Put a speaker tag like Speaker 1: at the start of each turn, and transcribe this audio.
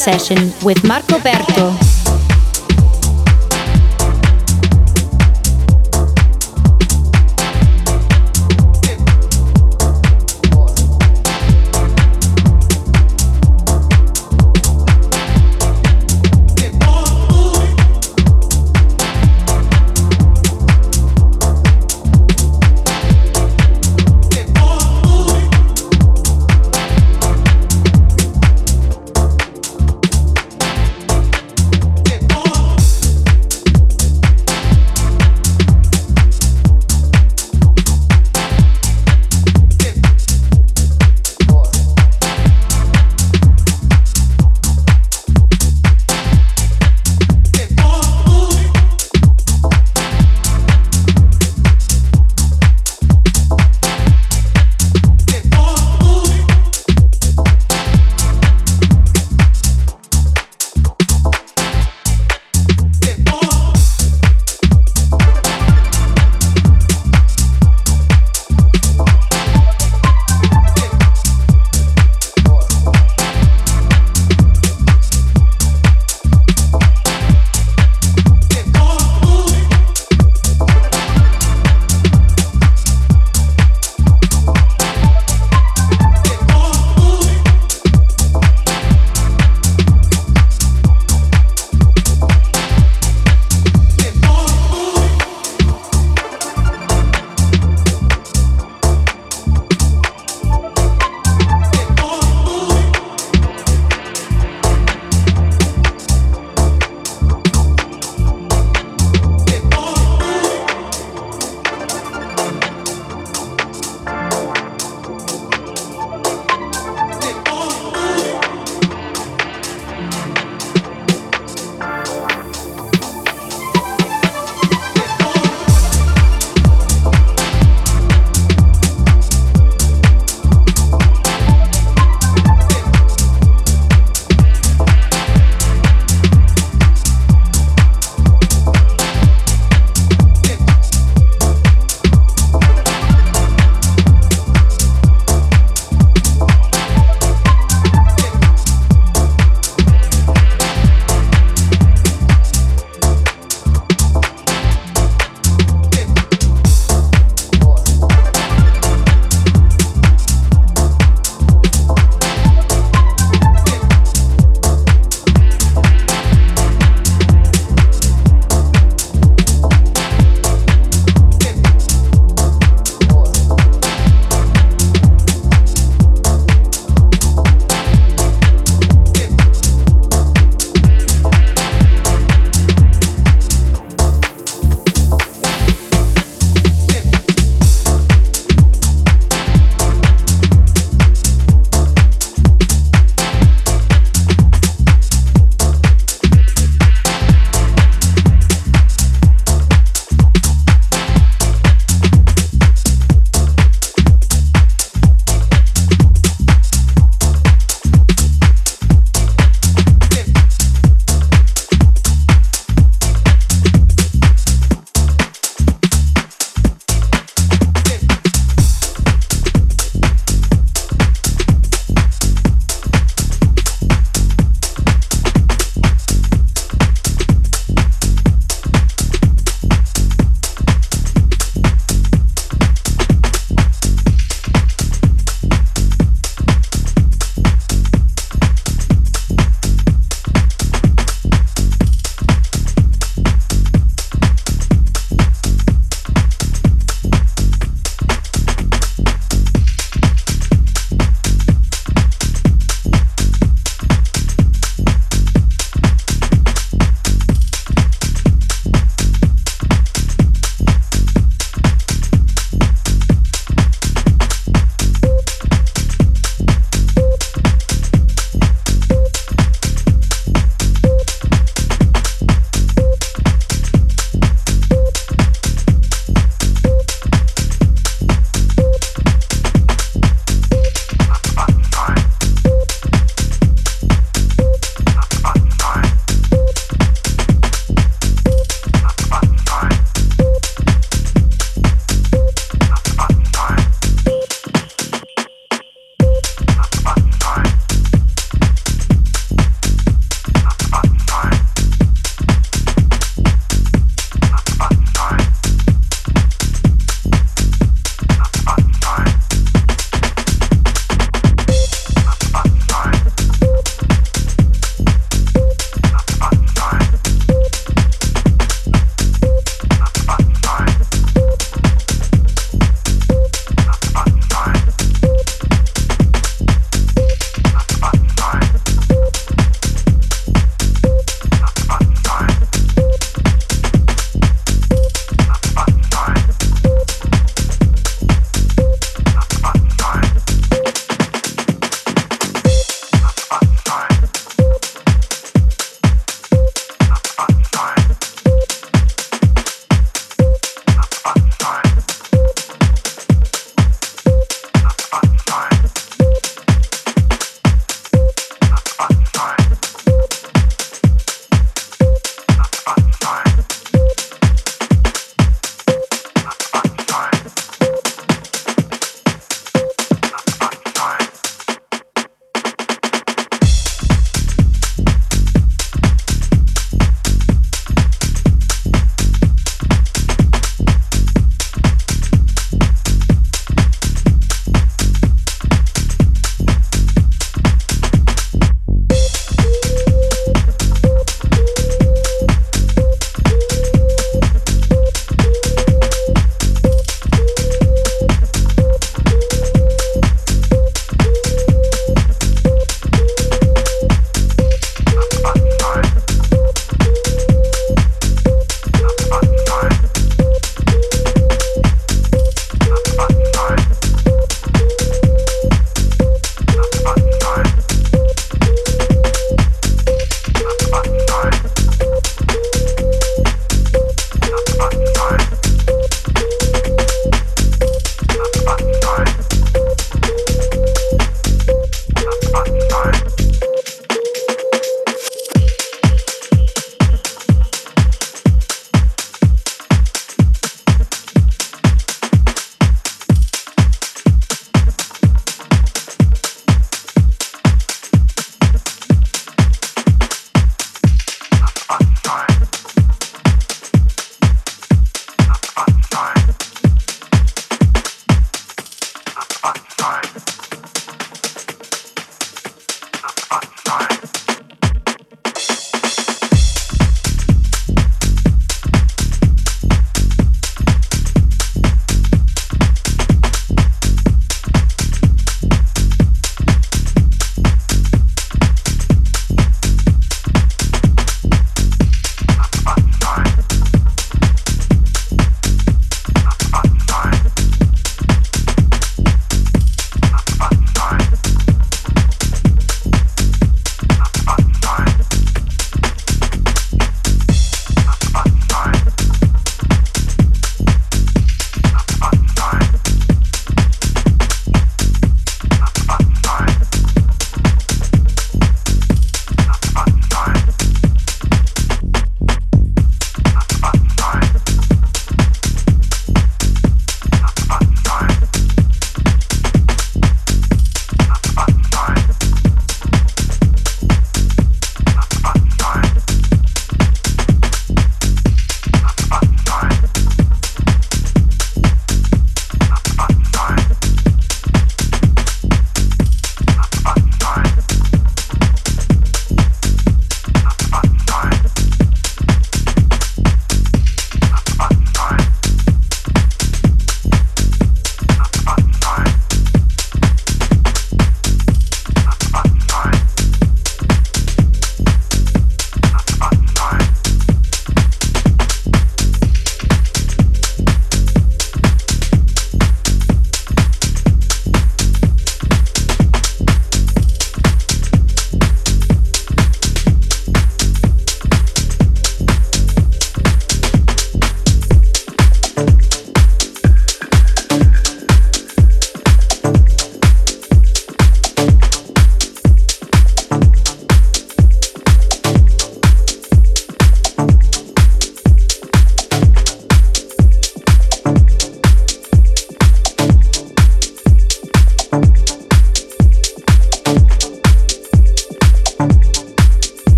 Speaker 1: Session